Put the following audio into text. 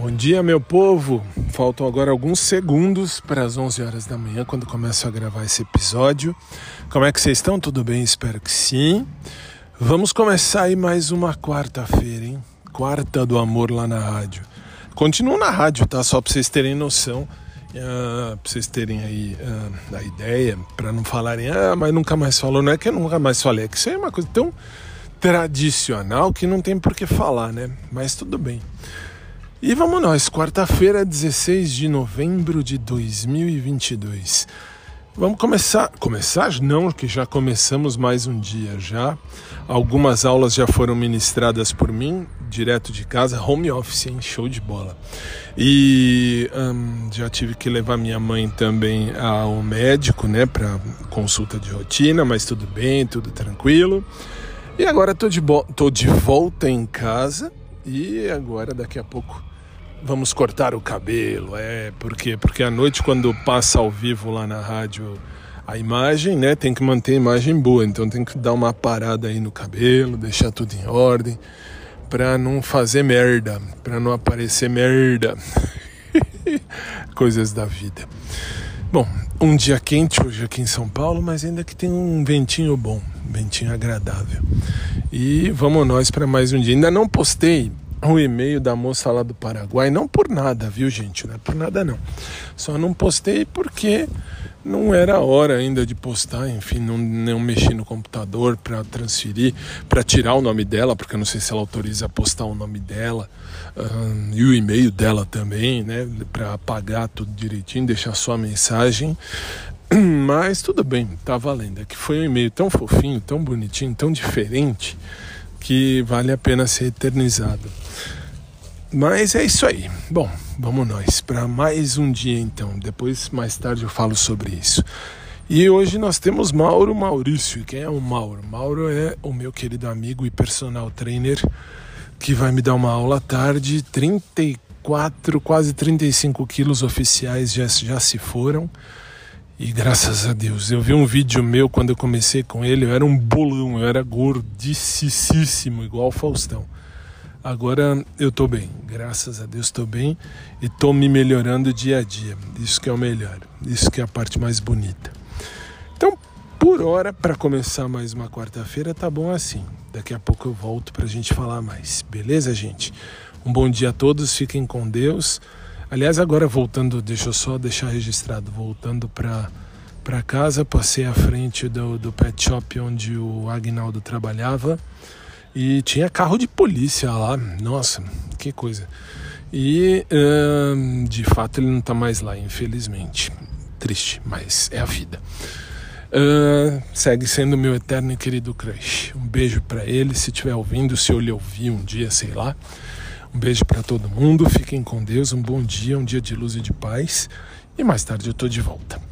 Bom dia, meu povo. Faltam agora alguns segundos para as 11 horas da manhã, quando começo a gravar esse episódio. Como é que vocês estão? Tudo bem? Espero que sim. Vamos começar aí mais uma quarta-feira, hein? Quarta do amor lá na rádio. Continuo na rádio, tá? Só para vocês terem noção, uh, para vocês terem aí uh, a ideia, para não falarem, ah, mas nunca mais falou. Não é que eu nunca mais falei, é que isso aí é uma coisa tão tradicional que não tem por que falar, né? Mas tudo bem. E vamos nós, quarta-feira, 16 de novembro de 2022. Vamos começar, começar não, que já começamos mais um dia já. Algumas aulas já foram ministradas por mim, direto de casa, home office, hein? show de bola. E hum, já tive que levar minha mãe também ao médico, né, para consulta de rotina, mas tudo bem, tudo tranquilo. E agora tô de, tô de volta em casa e agora daqui a pouco vamos cortar o cabelo, é, por quê? Porque à noite quando passa ao vivo lá na rádio a imagem, né, tem que manter a imagem boa, então tem que dar uma parada aí no cabelo, deixar tudo em ordem, para não fazer merda, para não aparecer merda. Coisas da vida. Bom, um dia quente hoje aqui em São Paulo, mas ainda que tem um ventinho bom, um ventinho agradável. E vamos nós para mais um dia. Ainda não postei o e-mail da moça lá do Paraguai, não por nada, viu gente? Não é por nada não. Só não postei porque não era hora ainda de postar, enfim, não, não mexi no computador para transferir, para tirar o nome dela, porque eu não sei se ela autoriza a postar o nome dela um, e o e-mail dela também, né, para apagar tudo direitinho, deixar só a mensagem. Mas tudo bem, tá valendo. É que foi um e-mail tão fofinho, tão bonitinho, tão diferente que vale a pena ser eternizado. Mas é isso aí. Bom, vamos nós para mais um dia então. Depois, mais tarde, eu falo sobre isso. E hoje nós temos Mauro Maurício. Quem é o Mauro? Mauro é o meu querido amigo e personal trainer que vai me dar uma aula à tarde. 34, quase 35 quilos oficiais já, já se foram. E graças a Deus, eu vi um vídeo meu quando eu comecei com ele, eu era um bolão, eu era gordicíssimo, igual Faustão. Agora eu tô bem, graças a Deus tô bem e tô me melhorando dia a dia. Isso que é o melhor, isso que é a parte mais bonita. Então, por hora, para começar mais uma quarta-feira, tá bom assim. Daqui a pouco eu volto pra gente falar mais. Beleza, gente? Um bom dia a todos, fiquem com Deus. Aliás, agora voltando, deixa eu só deixar registrado, voltando para para casa, passei à frente do, do pet shop onde o Agnaldo trabalhava e tinha carro de polícia lá. Nossa, que coisa. E hum, de fato ele não está mais lá, infelizmente. Triste, mas é a vida. Uh, segue sendo meu eterno e querido crush. Um beijo para ele, se estiver ouvindo, se eu lhe ouvir um dia, sei lá. Um beijo para todo mundo, fiquem com Deus, um bom dia, um dia de luz e de paz. E mais tarde eu tô de volta.